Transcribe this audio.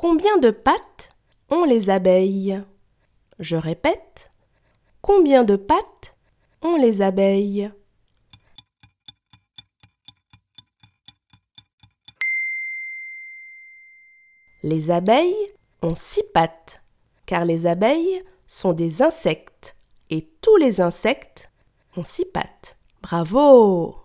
Combien de pattes ont les abeilles? Je répète. Combien de pattes ont les abeilles? Les abeilles ont six pattes, car les abeilles sont des insectes, et tous les insectes ont six pattes. Bravo